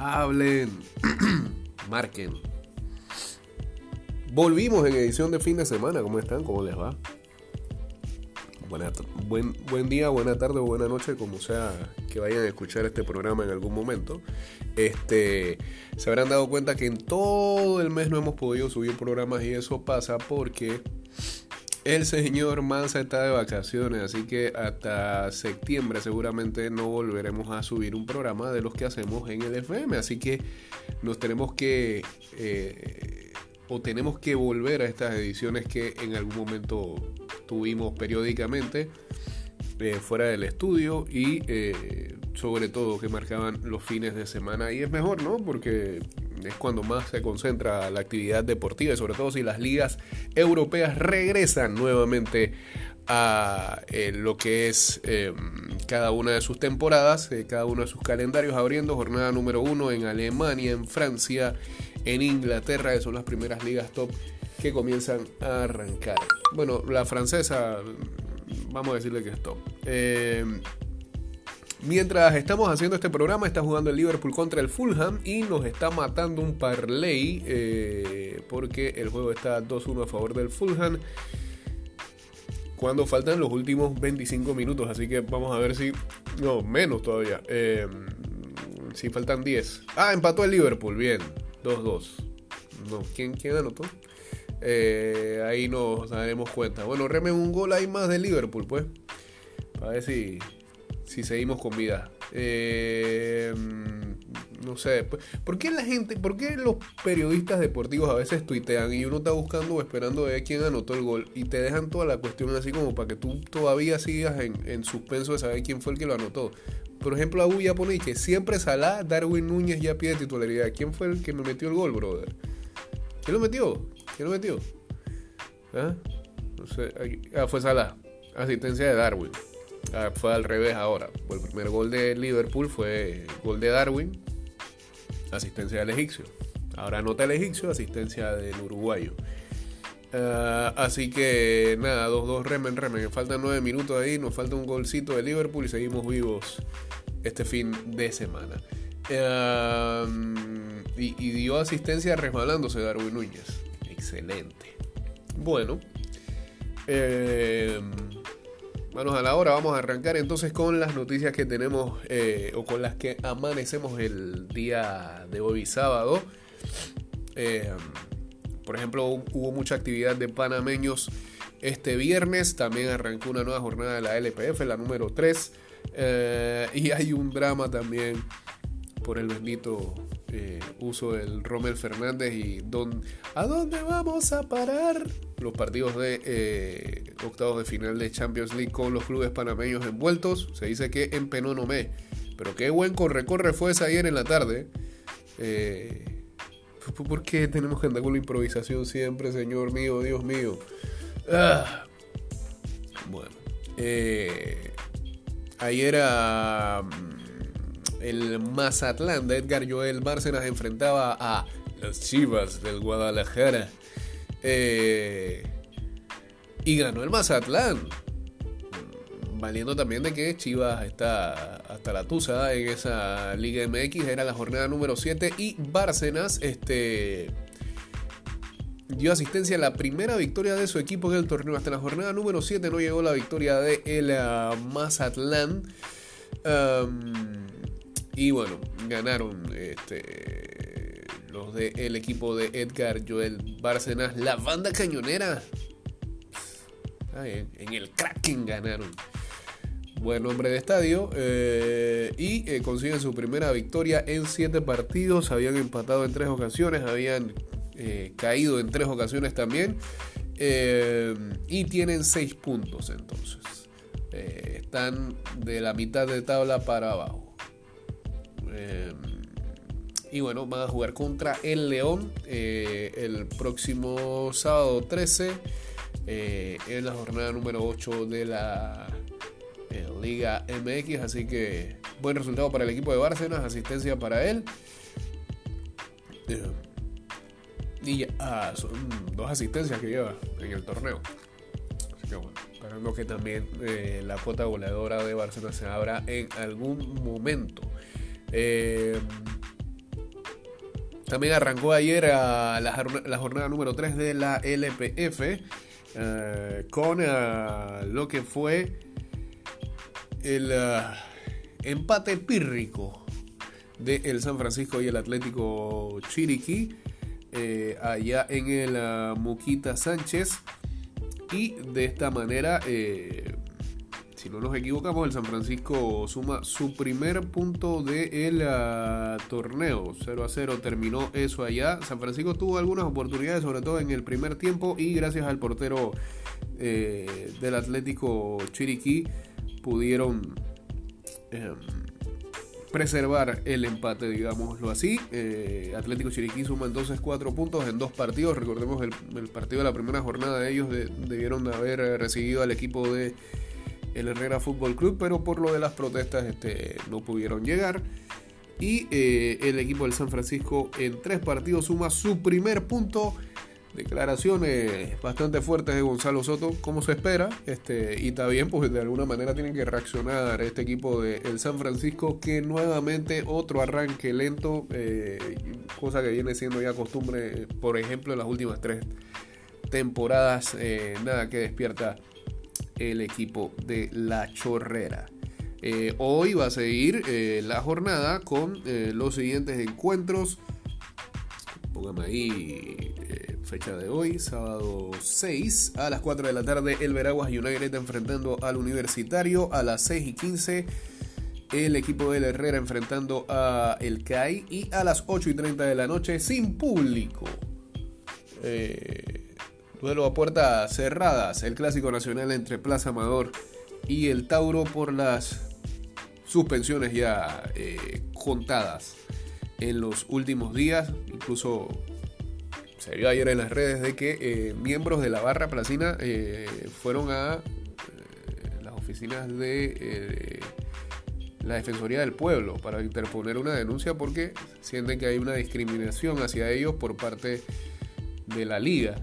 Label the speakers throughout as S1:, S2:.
S1: Hablen. Marquen. Volvimos en edición de fin de semana. ¿Cómo están? ¿Cómo les va? buen, buen día, buena tarde o buena noche, como sea que vayan a escuchar este programa en algún momento. Este, se habrán dado cuenta que en todo el mes no hemos podido subir programas y eso pasa porque el señor Mansa está de vacaciones, así que hasta septiembre seguramente no volveremos a subir un programa de los que hacemos en el FM. Así que nos tenemos que eh, o tenemos que volver a estas ediciones que en algún momento tuvimos periódicamente eh, fuera del estudio y eh, sobre todo que marcaban los fines de semana. Y es mejor, ¿no? Porque es cuando más se concentra la actividad deportiva y sobre todo si las ligas europeas regresan nuevamente a eh, lo que es em, cada una de sus temporadas, eh, cada uno de sus calendarios, abriendo jornada número uno en Alemania, en Francia, en Inglaterra, que son las primeras ligas top que comienzan a arrancar. Bueno, la francesa, vamos a decirle que es top. Mientras estamos haciendo este programa, está jugando el Liverpool contra el Fulham y nos está matando un parlay eh, porque el juego está 2-1 a favor del Fulham. Cuando faltan los últimos 25 minutos, así que vamos a ver si. No, menos todavía. Eh, si faltan 10. Ah, empató el Liverpool, bien. 2-2. No, ¿quién, quién anotó? Eh, ahí nos daremos cuenta. Bueno, reme un gol ahí más de Liverpool, pues. Para ver si, si seguimos con vida. Eh, no sé, ¿por qué la gente, por qué los periodistas deportivos a veces tuitean y uno está buscando o esperando ver quién anotó el gol y te dejan toda la cuestión así como para que tú todavía sigas en, suspenso de saber quién fue el que lo anotó? Por ejemplo, Abu ya pone que siempre Salah, Darwin Núñez ya pide titularidad. ¿Quién fue el que me metió el gol, brother? ¿Quién lo metió? ¿Quién lo metió? ¿Ah? No sé. Ah, fue Salah. Asistencia de Darwin. Ah, fue al revés ahora. El primer gol de Liverpool fue gol de Darwin, asistencia del egipcio. Ahora anota el egipcio, asistencia del uruguayo. Ah, así que nada, 2-2 remen, remen. Faltan 9 minutos ahí, nos falta un golcito de Liverpool y seguimos vivos este fin de semana. Ah, y, y, dio asistencia resbalándose Darwin Núñez. Excelente. Bueno. Eh, Manos a la hora, vamos a arrancar entonces con las noticias que tenemos eh, o con las que amanecemos el día de hoy sábado. Eh, por ejemplo, hubo mucha actividad de panameños este viernes, también arrancó una nueva jornada de la LPF, la número 3, eh, y hay un drama también por el bendito eh, uso del Rommel Fernández y ¿a dónde vamos a parar? Los partidos de eh, octavos de final de Champions League con los clubes panameños envueltos. Se dice que en Penonomé. Pero qué buen corre-corre fue ese ayer en la tarde. Eh, ¿Por qué tenemos que andar con la improvisación siempre, Señor mío, Dios mío? Ah. Bueno. ayer a el Mazatlán de Edgar Joel Bárcenas enfrentaba a las Chivas del Guadalajara. Eh, y ganó el Mazatlán. Valiendo también de que Chivas está hasta la tusa en esa Liga MX. Era la jornada número 7. Y Bárcenas este, dio asistencia a la primera victoria de su equipo en el torneo. Hasta la jornada número 7 no llegó la victoria de el uh, Mazatlán. Y bueno, ganaron este, los del equipo de Edgar Joel Bárcenas, la banda cañonera. en, el Kraken ganaron. Buen nombre de estadio. Eh, y eh, consiguen su primera victoria en siete partidos. Habían empatado en tres ocasiones. Habían eh, caído en tres ocasiones también. y tienen seis puntos entonces. están de la mitad de tabla para abajo. Eh, y bueno, van a jugar contra el León eh, el próximo sábado 13 eh, en la jornada número 8 de la Liga MX. Así que buen resultado para el equipo de Bárcenas, asistencia para él. y ah, son dos asistencias que lleva en el torneo. Así que bueno, esperando que también la cuota goleadora de Barcelona se abra en algún momento. Eh, También arrancó ayer la, jornada número 3 de la LPF eh, con lo que fue el empate pírrico de el San Francisco y el Atlético Chiriquí allá en el Muquita Sánchez. Y de esta manera si no nos equivocamos, el San Francisco suma su primer punto del ah, torneo. 0 a 0 terminó eso allá. San Francisco tuvo algunas oportunidades, sobre todo en el primer tiempo, y gracias al portero eh, del Atlético Chiriquí pudieron em, preservar el empate, digámoslo así. Eh, Atlético Chiriquí suma entonces cuatro puntos en dos partidos. Recordemos el, partido de la primera jornada de ellos debieron de haber recibido al equipo de el Herrera Fútbol Club, pero por lo de las protestas este, no pudieron llegar. Y eh, el equipo del San Francisco en tres partidos suma su primer punto. Declaraciones bastante fuertes de Gonzalo Soto, como se espera. Este, y también, pues de alguna manera tienen que reaccionar este equipo del San Francisco, que nuevamente otro arranque lento, eh, cosa que viene siendo ya costumbre, por ejemplo, en las últimas tres temporadas. Eh, nada que despierta el equipo de La Chorrera. Eh, hoy va a seguir eh, la jornada con eh, los siguientes encuentros. Póngame ahí fecha de hoy, sábado 6 a las 4 de la tarde, el Veraguas United enfrentando al Universitario. A las 6 y 15, el equipo del Herrera enfrentando a el CAI. Y a las 8 y 30 de la noche, sin público. Duelo a puertas cerradas, el clásico nacional entre Plaza Amador y el Tauro por las suspensiones ya eh, contadas en los últimos días. Incluso se vio ayer en las redes de que eh, miembros de la barra placina eh, fueron a las oficinas de la Defensoría del Pueblo para interponer una denuncia porque sienten que hay una discriminación hacia ellos por parte de la liga.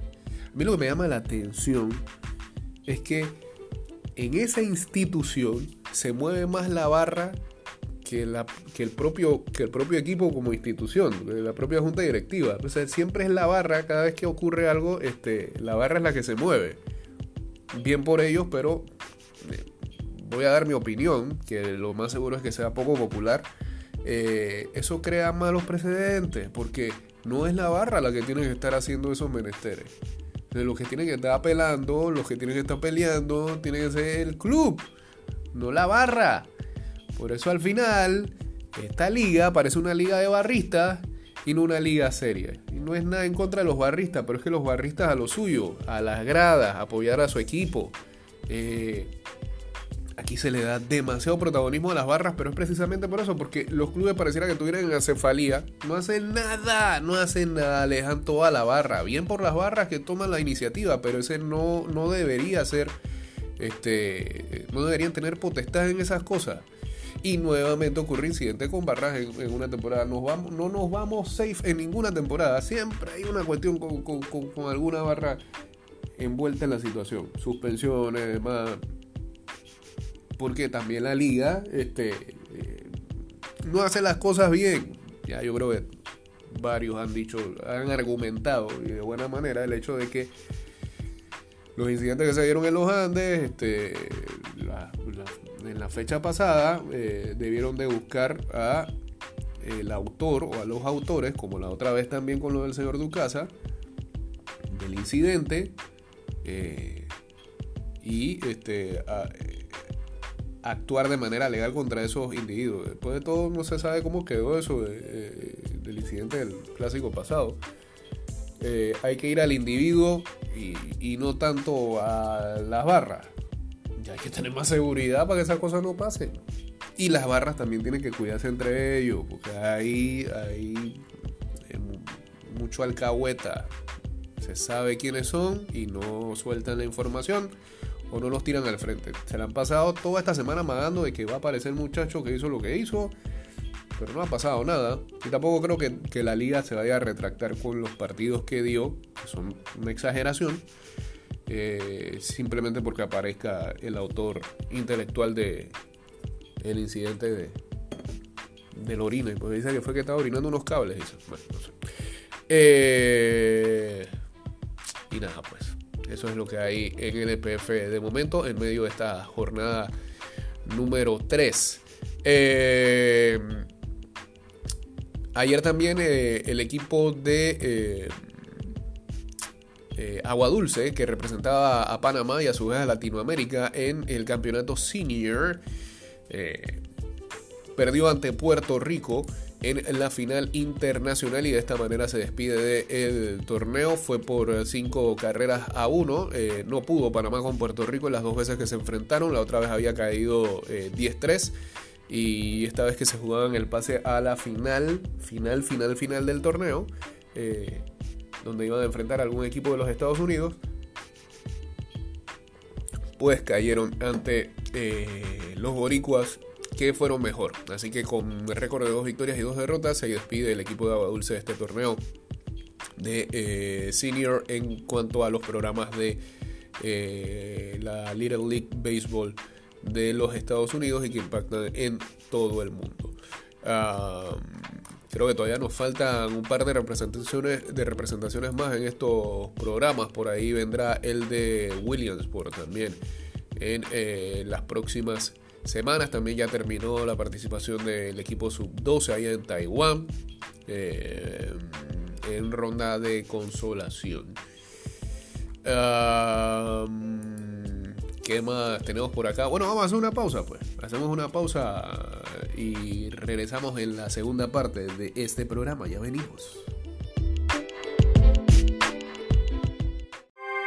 S1: A mí lo que me llama la atención es que en esa institución se mueve más la barra que, la, que, el, propio, que el propio equipo como institución, la propia junta directiva. O siempre es la barra, cada vez que ocurre algo, este, la barra es la que se mueve. Bien por ellos, pero eh, voy a dar mi opinión, que lo más seguro es que sea poco popular. Eh, eso crea malos precedentes, porque no es la barra la que tiene que estar haciendo esos menesteres los que tienen que estar apelando, los que tienen que estar peleando, tiene que ser el club, no la barra. Por eso al final, esta liga parece una liga de barristas y no una liga seria. Y no es nada en contra de los barristas, pero es que los barristas a lo suyo, a las gradas, apoyar a su equipo. Eh, aquí se le da demasiado protagonismo a las barras, pero es precisamente por eso, porque los clubes pareciera que tuvieran acefalía, no hacen nada, no hacen nada, le dejan toda la barra, bien por las barras que toman la iniciativa, pero ese no, no debería ser, este, no deberían tener potestad en esas cosas. Y nuevamente ocurre incidente con barras en, una temporada. Nos vamos, no nos vamos safe en ninguna temporada. Siempre hay una cuestión con, con alguna barra envuelta en la situación. Suspensiones, demás porque también la liga este, eh, no hace las cosas bien. Ya yo creo que varios han dicho, han argumentado de buena manera el hecho de que los incidentes que se dieron en los Andes, este, en la fecha pasada, eh, debieron de buscar a el autor o a los autores, como la otra vez también con lo del señor Ducasa, del incidente. Eh, y este, actuar de manera legal contra esos individuos. Después de todo, no se sabe cómo quedó eso del incidente del clásico pasado. Eh, hay que ir al individuo y, no tanto a las barras. Hay que tener más seguridad para que esas cosas no pasen. Y las barras también tienen que cuidarse entre ellos, porque hay, hay eh, mucho alcahueta. Se sabe quiénes son y no sueltan la información o no los tiran al frente. Se le han pasado toda esta semana amagando de que va a aparecer el muchacho que hizo lo que hizo, pero no ha pasado nada. Y tampoco creo que, la liga se vaya a retractar con los partidos que dio, que son una exageración, eh, simplemente porque aparezca el autor intelectual de el incidente de, del orino. Y pues dice que fue que estaba orinando unos cables. Eh, y nada, pues eso es lo que hay en el EPF de momento en medio de esta jornada número 3. Eh, ayer también eh, el equipo de Agua Dulce, que representaba a Panamá y a su vez a Latinoamérica en el campeonato senior, perdió ante Puerto Rico en la final internacional y de esta manera se despide del torneo. Fue por cinco carreras a uno. Eh, no pudo Panamá con Puerto Rico en las dos veces que se enfrentaron. La otra vez había caído 10-3. Eh, y esta vez que se jugaban el pase a la final, final, final, final del torneo, eh, donde iban a enfrentar algún equipo de los Estados Unidos, pues cayeron ante los boricuas que fueron mejor. Así que con récord de dos victorias y dos derrotas se despide el equipo de Agua Dulce de este torneo de eh, senior en cuanto a los programas de eh, la Little League Baseball de los Estados Unidos y que impactan en todo el mundo. creo que todavía nos faltan un par de representaciones, de representaciones más en estos programas. Por ahí vendrá el de Williamsport también en eh, las próximas semanas. También ya terminó la participación del equipo sub-12 allá en Taiwán. Eh, en ronda de consolación. ¿Qué más tenemos por acá? Bueno, vamos a hacer una pausa, pues. Hacemos una pausa y regresamos en la segunda parte de este programa. Ya venimos.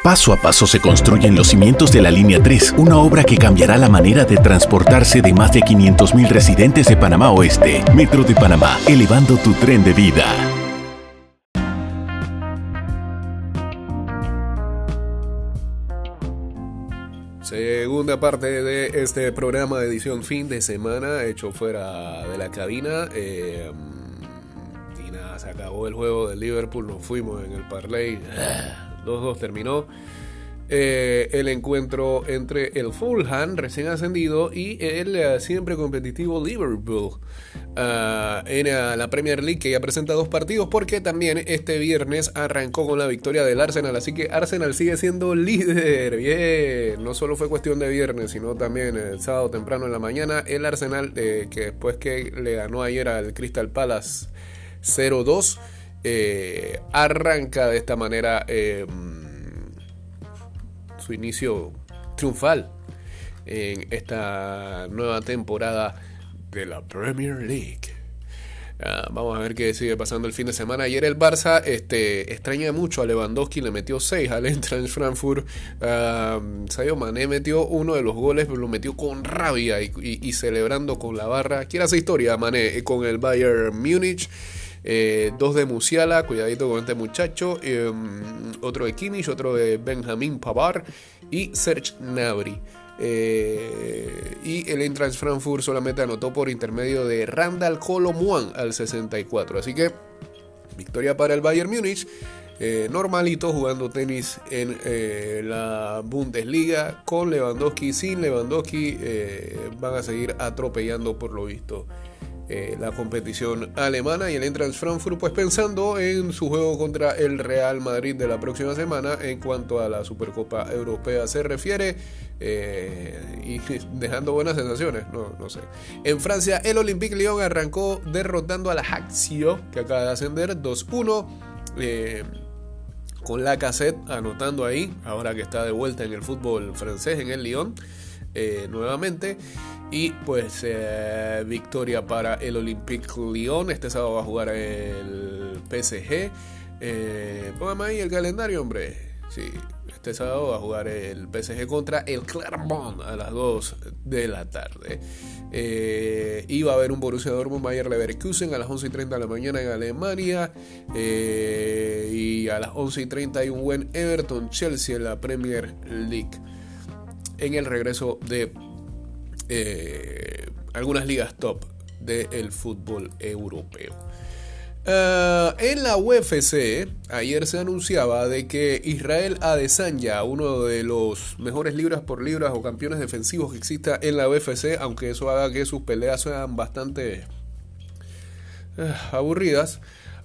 S2: Paso a paso se construyen los cimientos de la Línea 3, una obra que cambiará la manera de transportarse de más de 500.000 residentes de Panamá Oeste. Metro de Panamá, elevando tu tren de vida.
S1: Segunda parte de este programa de edición fin de semana, hecho fuera de la cabina. Eh, acabó el juego del Liverpool, nos fuimos en el parlay. 2-2 terminó eh, el encuentro entre el Fulham recién ascendido y el eh, siempre competitivo Liverpool ah, en eh, la Premier League que ya presenta dos partidos porque también este viernes arrancó con la victoria del Arsenal así que Arsenal sigue siendo líder bien no solo fue cuestión de viernes sino también el sábado temprano en la mañana el Arsenal que después que le ganó ayer al Crystal Palace 0-2 eh, arranca de esta manera eh, su inicio triunfal en esta nueva temporada de la Premier League. Ah, vamos a ver qué sigue pasando el fin de semana. Ayer el Barça este, extraña mucho a Lewandowski, le metió 6 al Eintracht Frankfurt. Sadio Mané metió uno de los goles, pero lo metió con rabia y, celebrando con la barra. Quiere hacer historia Mané con el Bayern Múnich. Eh, dos de Musiala, cuidadito con este muchacho. Em, otro de Kimmich, otro de Benjamin Pavard y Serge Gnabry. Eh, y el Eintracht Frankfurt solamente anotó por intermedio de Randall Colomuan al 64. Así que victoria para el Bayern Múnich. Eh, normalito jugando tenis en la Bundesliga con Lewandowski. Sin Lewandowski van a seguir atropellando por lo visto eh, la competición alemana y el Eintracht Frankfurt pues pensando en su juego contra el Real Madrid de la próxima semana en cuanto a la Supercopa Europea se refiere eh, y dejando buenas sensaciones, no, no sé. En Francia el Olympique Lyon arrancó derrotando a la Haxio que acaba de ascender 2-1 eh, con la cassette anotando ahí, ahora que está de vuelta en el fútbol francés en el Lyon. nuevamente y pues eh, victoria para el Olympique Lyon. Este sábado va a jugar el PSG. Eh, póngame ahí el calendario, hombre. Sí, este sábado va a jugar el PSG contra el Clermont a las 2 de la tarde. Eh, y va a haber un Borussia Dortmund Bayer Leverkusen a las 11 y 30 de la mañana en Alemania. Eh, y a las 11 y 30 hay un buen Everton Chelsea en la Premier League. En el regreso de eh, algunas ligas top del fútbol europeo. Eh, en la UFC, ayer se anunciaba de que Israel Adesanya, uno de los mejores libras por libras o campeones defensivos que exista en la UFC, aunque eso haga que sus peleas sean bastante eh, aburridas,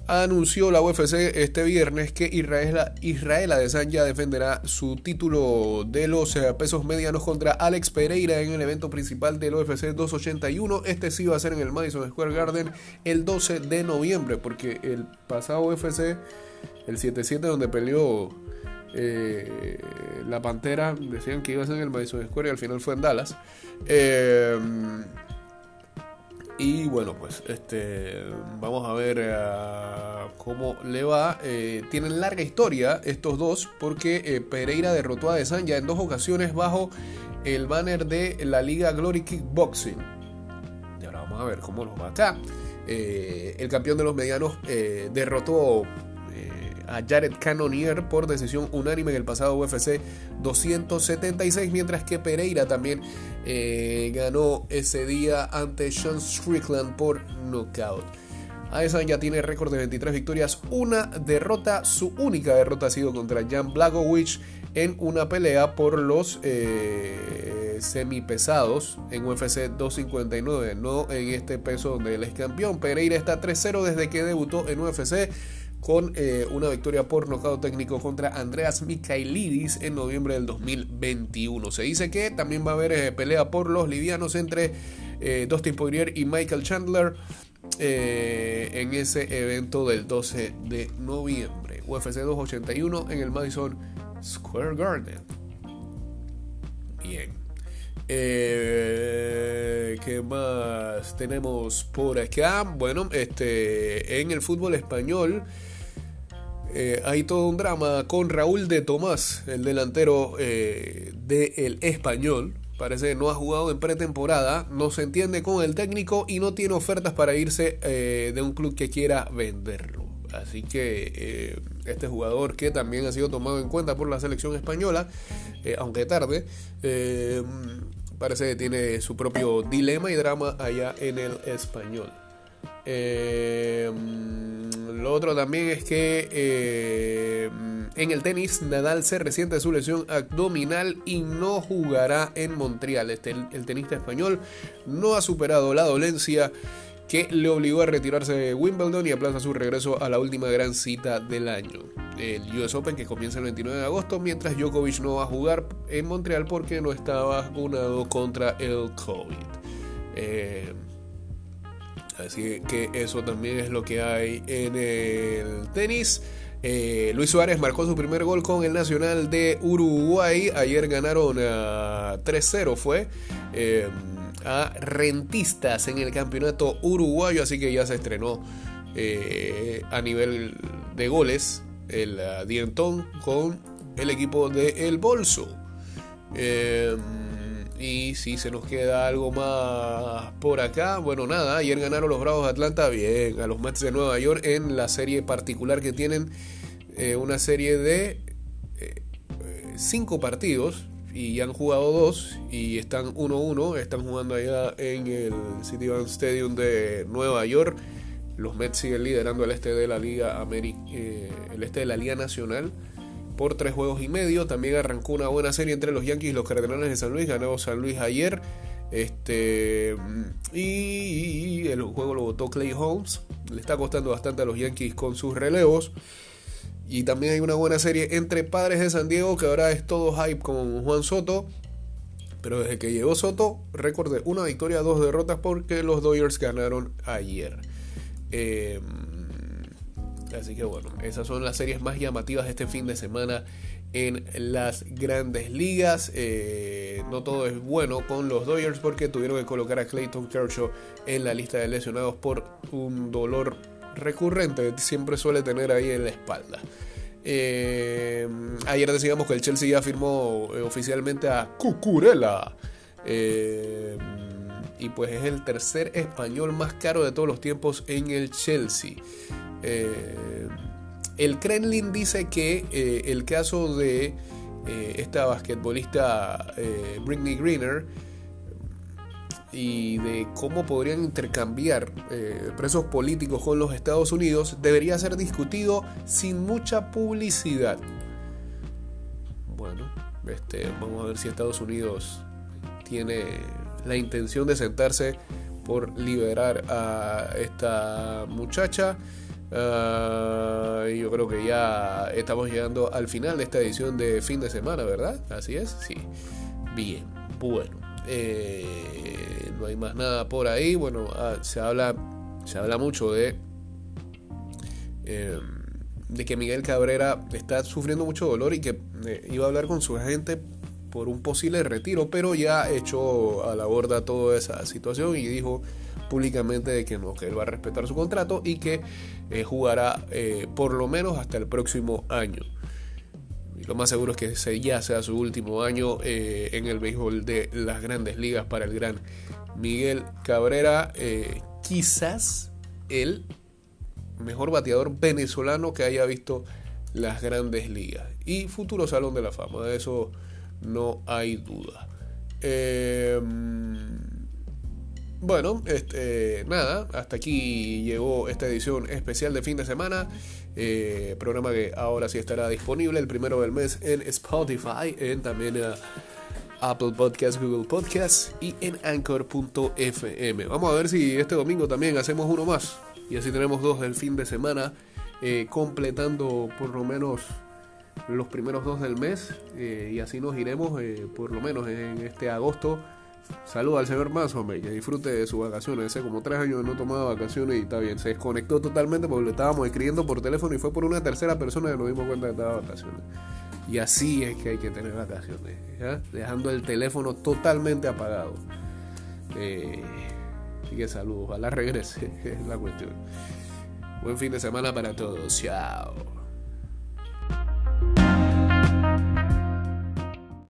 S1: anunció la UFC este viernes que Israel, Israel Adesanya defenderá su título de los eh, pesos medianos contra Alex Pereira en el evento principal del UFC 281. Este sí va a ser en el Madison Square Garden el 12 de noviembre, porque el pasado UFC, el 7-7 donde peleó eh, la Pantera, decían que iba a ser en el Madison Square y al final fue en Dallas. Eh, y bueno, pues este vamos a ver eh, cómo le va. Eh, tienen larga historia estos dos porque eh, Pereira derrotó a Desanya en dos ocasiones bajo el banner de la Liga Glory Kickboxing. Y ahora vamos a ver cómo los va a el campeón de los medianos derrotó a Jared Cannonier por decisión unánime en el pasado UFC 276, mientras que Pereira también eh, ganó ese día ante Sean Strickland por knockout. ya tiene récord de 23 victorias, una derrota. Su única derrota ha sido contra Jan Blagowicz en una pelea por los eh, semipesados en UFC 259, no en este peso donde él es campeón. Pereira está 3-0 desde que debutó en UFC con eh, una victoria por nocaut técnico contra Andreas Mikhailidis en noviembre del 2021. Se dice que también va a haber eh, pelea por los livianos entre eh, Dustin Poirier y Michael Chandler en ese evento del 12 de noviembre. UFC 281 en el Madison Square Garden. Bien. ¿Qué más tenemos por acá? Bueno, este, en el fútbol español eh, hay todo un drama con Raúl de Tomás, el delantero eh, del español. Parece que no ha jugado en pretemporada, no se entiende con el técnico y no tiene ofertas para irse eh, de un club que quiera venderlo. Así que este jugador que también ha sido tomado en cuenta por la selección española, aunque tarde, parece que tiene su propio dilema y drama allá en el español. Eh, lo otro también es que eh, en el tenis Nadal se resiente su lesión abdominal y no jugará en Montreal. Este, el, tenista español no ha superado la dolencia que le obligó a retirarse de Wimbledon y aplaza su regreso a la última gran cita del año. El US Open que comienza el 29 de agosto, mientras Djokovic no va a jugar en Montreal porque no está vacunado contra el COVID. Eh, Así que eso también es lo que hay en el tenis. Eh, Luis Suárez marcó su primer gol con el Nacional de Uruguay. Ayer ganaron a 3-0 fue. Eh, a Rentistas en el campeonato uruguayo. Así que ya se estrenó eh, a nivel de goles el dientón con el equipo de El Bolso. Y si se nos queda algo más por acá, bueno, nada, ayer ganaron los Bravos de Atlanta bien a los Mets de Nueva York en la serie particular que tienen eh, una serie de eh, cinco partidos y han jugado dos y están 1-1, están jugando allá en el Citibank Stadium de Nueva York. Los Mets siguen liderando el este de la Liga Ameri eh, el este de la Liga Nacional por tres juegos y medio. También arrancó una buena serie entre los Yankees y los Cardenales de San Luis. Ganó San Luis ayer. Este, y, el juego lo votó Clay Holmes. Le está costando bastante a los Yankees con sus relevos. Y también hay una buena serie entre Padres de San Diego, que ahora es todo hype con Juan Soto. Pero desde que llegó Soto, recordé una victoria, dos derrotas porque los Dodgers ganaron ayer. Eh, Así que bueno, esas son las series más llamativas de este fin de semana en las grandes ligas. Eh, no todo es bueno con los Dodgers porque tuvieron que colocar a Clayton Kershaw en la lista de lesionados por un dolor recurrente que siempre suele tener ahí en la espalda. Eh, ayer decíamos que el Chelsea ya firmó eh, oficialmente a Cucurella. y pues es el tercer español más caro de todos los tiempos en el Chelsea. Eh, el Kremlin dice que eh, el caso de eh, esta basquetbolista Britney Greener y de cómo podrían intercambiar presos políticos con los Estados Unidos debería ser discutido sin mucha publicidad. Bueno, este, vamos a ver si Estados Unidos tiene la intención de sentarse por liberar a esta muchacha. Ah, yo creo que ya estamos llegando al final de esta edición de fin de semana, ¿verdad? Así es, sí. Bien, bueno. Eh, no hay más nada por ahí. Bueno, ah, se habla, se habla mucho de, em, de que Miguel Cabrera está sufriendo mucho dolor y que eh, iba a hablar con su agente por un posible retiro, pero ya echó a la borda toda esa situación y dijo públicamente de que no, que él va a respetar su contrato y que eh, jugará por lo menos hasta el próximo año lo más seguro es que ese ya sea su último año eh, en el béisbol de las grandes ligas para el gran Miguel Cabrera. Eh, quizás el mejor bateador venezolano que haya visto las grandes ligas. Y futuro Salón de la Fama, de eso no hay duda. Eh, bueno, este, nada, hasta aquí llegó esta edición especial de fin de semana. Eh, programa que ahora sí estará disponible el primero del mes en Spotify, en también eh, Apple Podcasts, Google Podcasts y en Anchor.fm. Vamos a ver si este domingo también hacemos uno más y así tenemos dos del fin de semana, eh, completando por lo menos los primeros dos del mes y así nos iremos por lo menos en este agosto Saluda al señor hombre, que disfrute de sus vacaciones. Hace como tres años no tomaba vacaciones y está bien. Se desconectó totalmente porque le estábamos escribiendo por teléfono y fue por una tercera persona que nos dimos cuenta que estaba vacaciones. Y así es que hay que tener vacaciones, dejando el teléfono totalmente apagado. Eh, así que saludos, ojalá regrese, es la cuestión. Buen fin de semana para todos, chao.